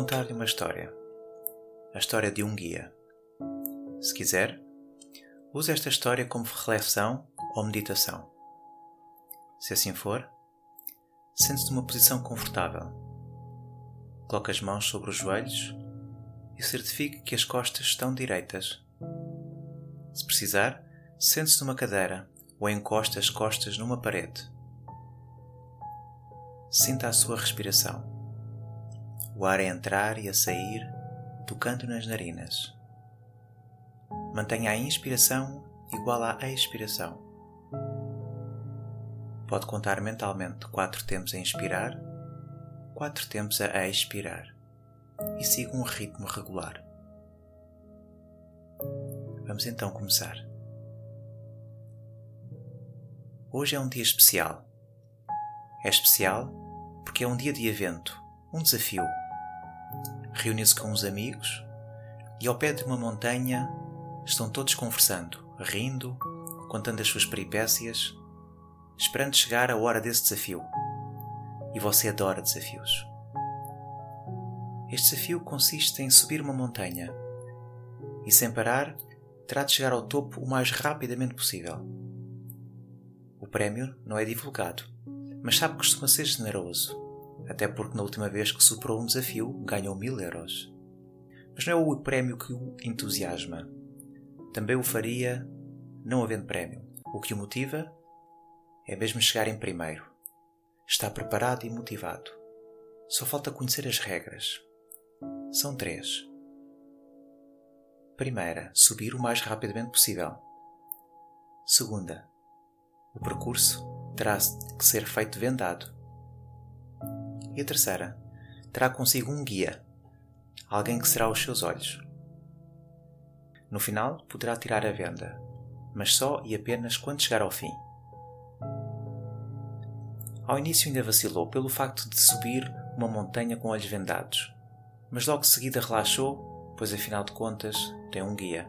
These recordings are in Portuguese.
Contar-lhe uma história. A história de um guia. Se quiser, use esta história como reflexão ou meditação. Se assim for, sente-se numa posição confortável. Coloque as mãos sobre os joelhos e certifique que as costas estão direitas. Se precisar, sente-se numa cadeira ou encoste as costas numa parede. Sinta a sua respiração o ar a entrar e a sair, tocando nas narinas. Mantenha a inspiração igual à expiração. Pode contar mentalmente quatro tempos a inspirar, quatro tempos a expirar e siga um ritmo regular. Vamos então começar. Hoje é um dia especial. É especial porque é um dia de evento, um desafio reúne-se com os amigos e ao pé de uma montanha estão todos conversando, rindo, contando as suas peripécias, esperando chegar a hora desse desafio. E você adora desafios. Este desafio consiste em subir uma montanha e, sem parar, terá de chegar ao topo o mais rapidamente possível. O prémio não é divulgado, mas sabe que costuma ser generoso até porque na última vez que superou um desafio ganhou mil euros. Mas não é o prémio que o entusiasma. Também o faria não havendo prémio. O que o motiva é mesmo chegar em primeiro. Está preparado e motivado. Só falta conhecer as regras. São três. Primeira, subir o mais rapidamente possível. Segunda, o percurso terá que ser feito vendado. E a terceira, terá consigo um guia, alguém que será os seus olhos. No final, poderá tirar a venda, mas só e apenas quando chegar ao fim. Ao início ainda vacilou pelo facto de subir uma montanha com olhos vendados, mas logo de seguida relaxou, pois afinal de contas tem um guia.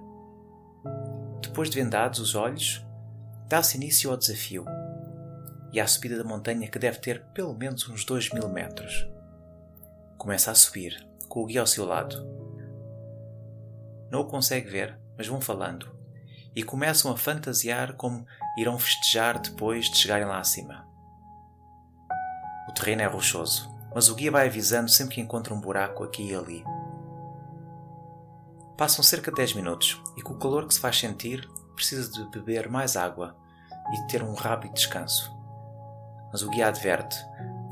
Depois de vendados os olhos, dá-se início ao desafio e à subida da montanha que deve ter pelo menos uns 2 mil metros. Começa a subir, com o guia ao seu lado. Não o consegue ver, mas vão falando, e começam a fantasiar como irão festejar depois de chegarem lá acima. O terreno é rochoso, mas o guia vai avisando sempre que encontra um buraco aqui e ali. Passam cerca de 10 minutos e, com o calor que se faz sentir, precisa de beber mais água e de ter um rápido descanso mas o guia adverte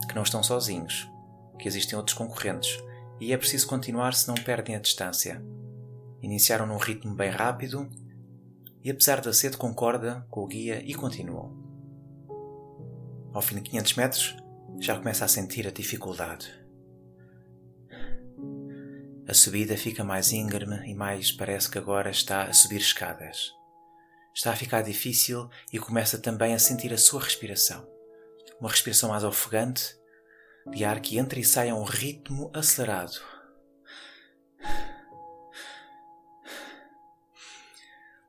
que não estão sozinhos, que existem outros concorrentes e é preciso continuar se não perdem a distância. Iniciaram num ritmo bem rápido e, apesar da sede, concorda com o guia e continuam. Ao fim de 500 metros, já começa a sentir a dificuldade. A subida fica mais íngreme e mais parece que agora está a subir escadas. Está a ficar difícil e começa também a sentir a sua respiração uma respiração mais ofegante, de ar que entra e sai a um ritmo acelerado.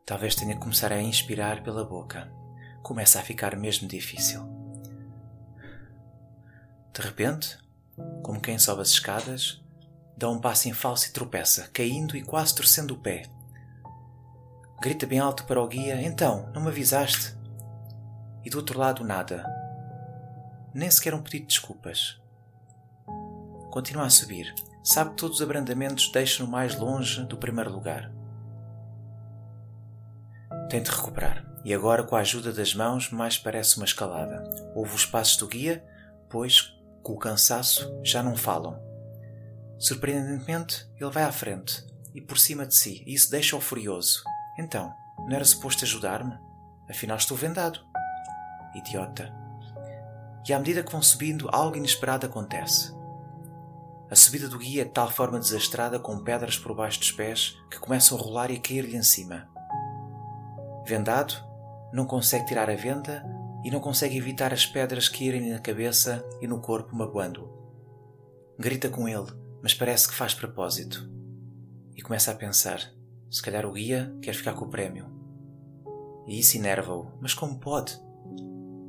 Talvez tenha que começar a inspirar pela boca. Começa a ficar mesmo difícil. De repente, como quem sobe as escadas, dá um passo em falso e tropeça, caindo e quase torcendo o pé. Grita bem alto para o guia: Então, não me avisaste? E do outro lado, nada nem sequer um pedido de desculpas. Continua a subir. Sabe que todos os abrandamentos deixam-no mais longe do primeiro lugar. Tente recuperar. E agora, com a ajuda das mãos, mais parece uma escalada. Ouve os passos do guia, pois, com o cansaço, já não falam. Surpreendentemente, ele vai à frente e por cima de si, e isso deixa-o furioso. Então, não era suposto ajudar-me? Afinal, estou vendado. idiota. E à medida que vão subindo, algo inesperado acontece. A subida do guia é de tal forma desastrada com pedras por baixo dos pés que começam a rolar e a cair-lhe em cima. Vendado, não consegue tirar a venda e não consegue evitar as pedras caírem-lhe na cabeça e no corpo, magoando-o. Grita com ele, mas parece que faz propósito. E começa a pensar: se calhar o guia quer ficar com o prémio. E isso enerva-o, mas como pode?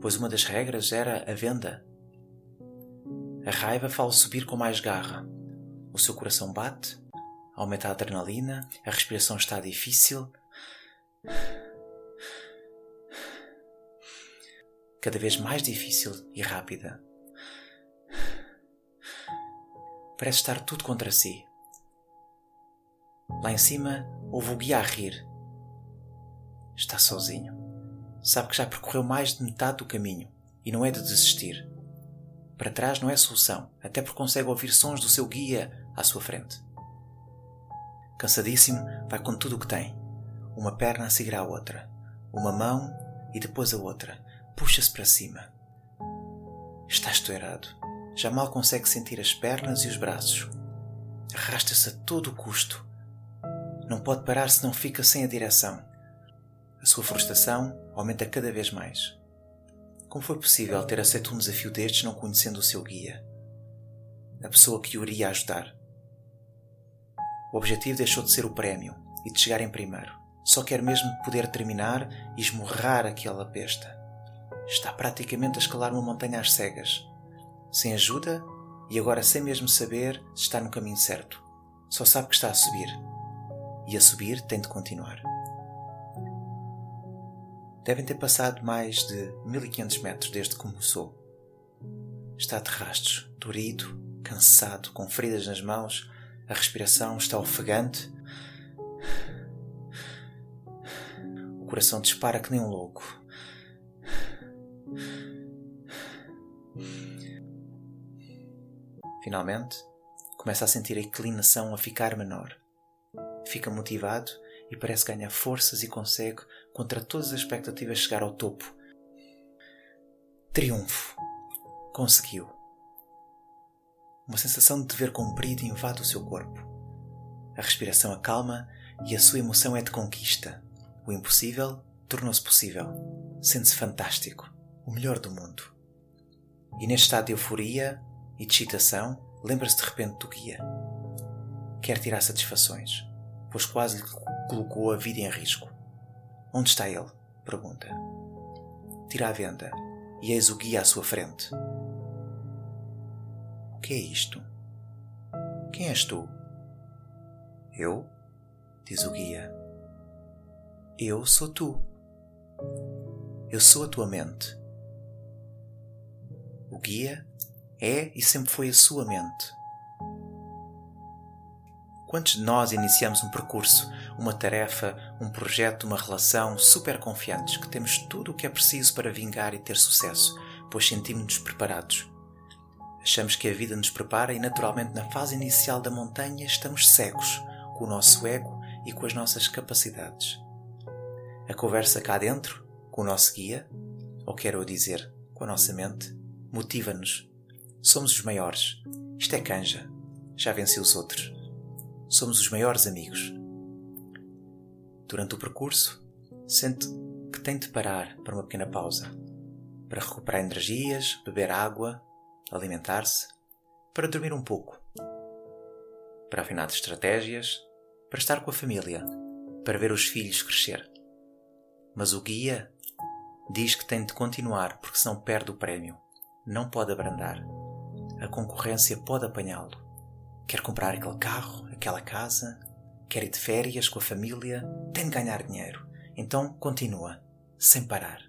Pois uma das regras era a venda. A raiva faz subir com mais garra. O seu coração bate, aumenta a adrenalina, a respiração está difícil. Cada vez mais difícil e rápida. Parece estar tudo contra si. Lá em cima, ouve o guia a rir. Está sozinho. Sabe que já percorreu mais de metade do caminho e não é de desistir. Para trás não é solução, até porque consegue ouvir sons do seu guia à sua frente. Cansadíssimo, vai com tudo o que tem. Uma perna a seguir à outra, uma mão e depois a outra. Puxa-se para cima. Está estourado. Já mal consegue sentir as pernas e os braços. Arrasta-se a todo o custo. Não pode parar se não fica sem a direção. A sua frustração aumenta cada vez mais. Como foi possível ter aceito um desafio destes não conhecendo o seu guia? A pessoa que o iria ajudar. O objetivo deixou de ser o prémio e de chegar em primeiro. Só quer mesmo poder terminar e esmurrar aquela besta. Está praticamente a escalar uma montanha às cegas. Sem ajuda e agora sem mesmo saber se está no caminho certo. Só sabe que está a subir. E a subir tem de continuar. Devem ter passado mais de 1500 metros desde que começou. Está de rastros, dorido, cansado, com feridas nas mãos, a respiração está ofegante. O coração dispara que nem um louco. Finalmente, começa a sentir a inclinação a ficar menor. Fica motivado e parece ganhar forças e consegue, contra todas as expectativas, chegar ao topo. Triunfo! Conseguiu! Uma sensação de dever cumprido invade o seu corpo. A respiração acalma e a sua emoção é de conquista. O impossível tornou-se possível. Sente-se fantástico, o melhor do mundo. E neste estado de euforia e de excitação, lembra-se de repente do guia. Quer tirar satisfações, pois quase lhe colocou a vida em risco. Onde está ele? pergunta. Tira a venda e eis o guia à sua frente. O que é isto? Quem és tu? Eu? diz o guia. Eu sou tu. Eu sou a tua mente. O guia é e sempre foi a sua mente. Quantos de nós iniciamos um percurso, uma tarefa, um projeto, uma relação super confiantes que temos tudo o que é preciso para vingar e ter sucesso, pois sentimos-nos preparados? Achamos que a vida nos prepara e, naturalmente, na fase inicial da montanha, estamos cegos com o nosso ego e com as nossas capacidades. A conversa cá dentro, com o nosso guia, ou quero dizer, com a nossa mente, motiva-nos. Somos os maiores. Isto é canja. Já venci os outros somos os maiores amigos. Durante o percurso, sente que tem de parar para uma pequena pausa, para recuperar energias, beber água, alimentar-se, para dormir um pouco, para afinar estratégias, para estar com a família, para ver os filhos crescer. Mas o guia diz que tem de continuar porque senão perde o prémio. Não pode abrandar. A concorrência pode apanhá-lo. Quer comprar aquele carro, aquela casa, quer ir de férias com a família, tem de ganhar dinheiro. Então continua, sem parar.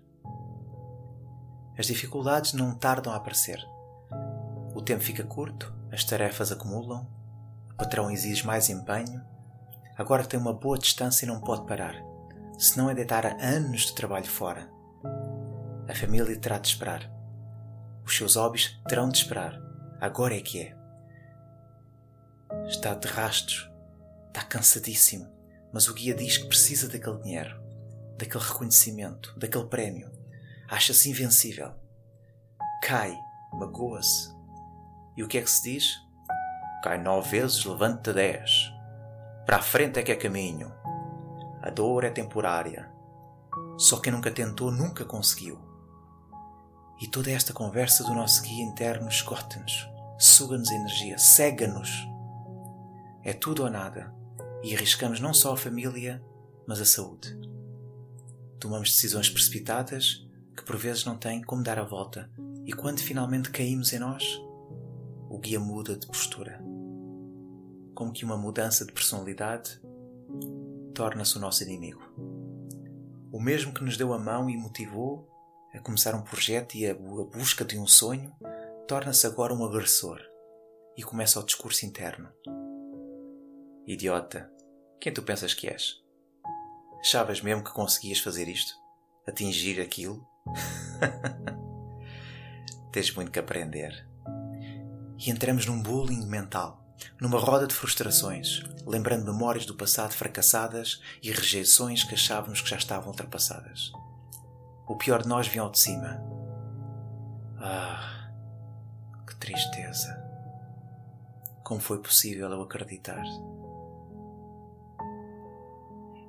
As dificuldades não tardam a aparecer. O tempo fica curto, as tarefas acumulam, o patrão exige mais empenho. Agora tem uma boa distância e não pode parar, senão é deitar anos de trabalho fora. A família terá de esperar. Os seus hobbies terão de esperar. Agora é que é. Está de rastros, está cansadíssimo, mas o guia diz que precisa daquele dinheiro, daquele reconhecimento, daquele prémio. acha-se invencível. Cai, magoa-se. E o que é que se diz? Cai nove vezes, levanta dez. Para a frente é que é caminho. A dor é temporária. Só quem nunca tentou nunca conseguiu. E toda esta conversa do nosso guia interno esgota-nos, suga-nos energia, cega-nos. É tudo ou nada. E arriscamos não só a família, mas a saúde. Tomamos decisões precipitadas que por vezes não têm como dar a volta, e quando finalmente caímos em nós, o guia muda de postura. Como que uma mudança de personalidade torna-se o nosso inimigo. O mesmo que nos deu a mão e motivou a começar um projeto e a busca de um sonho, torna-se agora um agressor e começa o discurso interno. Idiota, quem tu pensas que és? Achavas mesmo que conseguias fazer isto? Atingir aquilo? Tens muito que aprender. E entramos num bullying mental, numa roda de frustrações, lembrando memórias do passado fracassadas e rejeições que achávamos que já estavam ultrapassadas. O pior de nós vinha ao de cima. Ah, que tristeza. Como foi possível eu acreditar?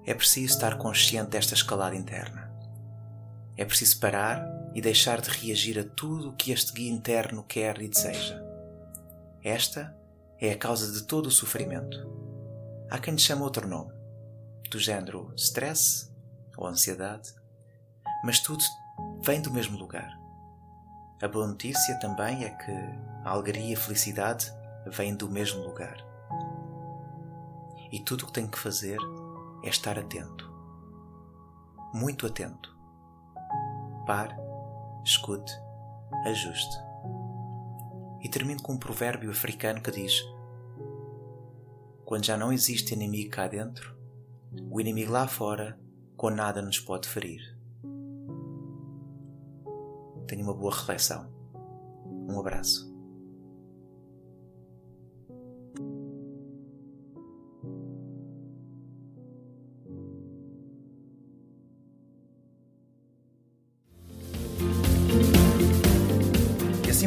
É preciso estar consciente desta escalada interna. É preciso parar e deixar de reagir a tudo o que este guia interno quer e deseja. Esta é a causa de todo o sofrimento. Há quem lhe chame outro nome, do género stress ou ansiedade, mas tudo vem do mesmo lugar. A boa notícia também é que a alegria e a felicidade vêm do mesmo lugar. E tudo o que tenho que fazer é estar atento. Muito atento. Pare, escute, ajuste. E termino com um provérbio africano que diz: Quando já não existe inimigo cá dentro, o inimigo lá fora com nada nos pode ferir. Tenha uma boa reflexão. Um abraço.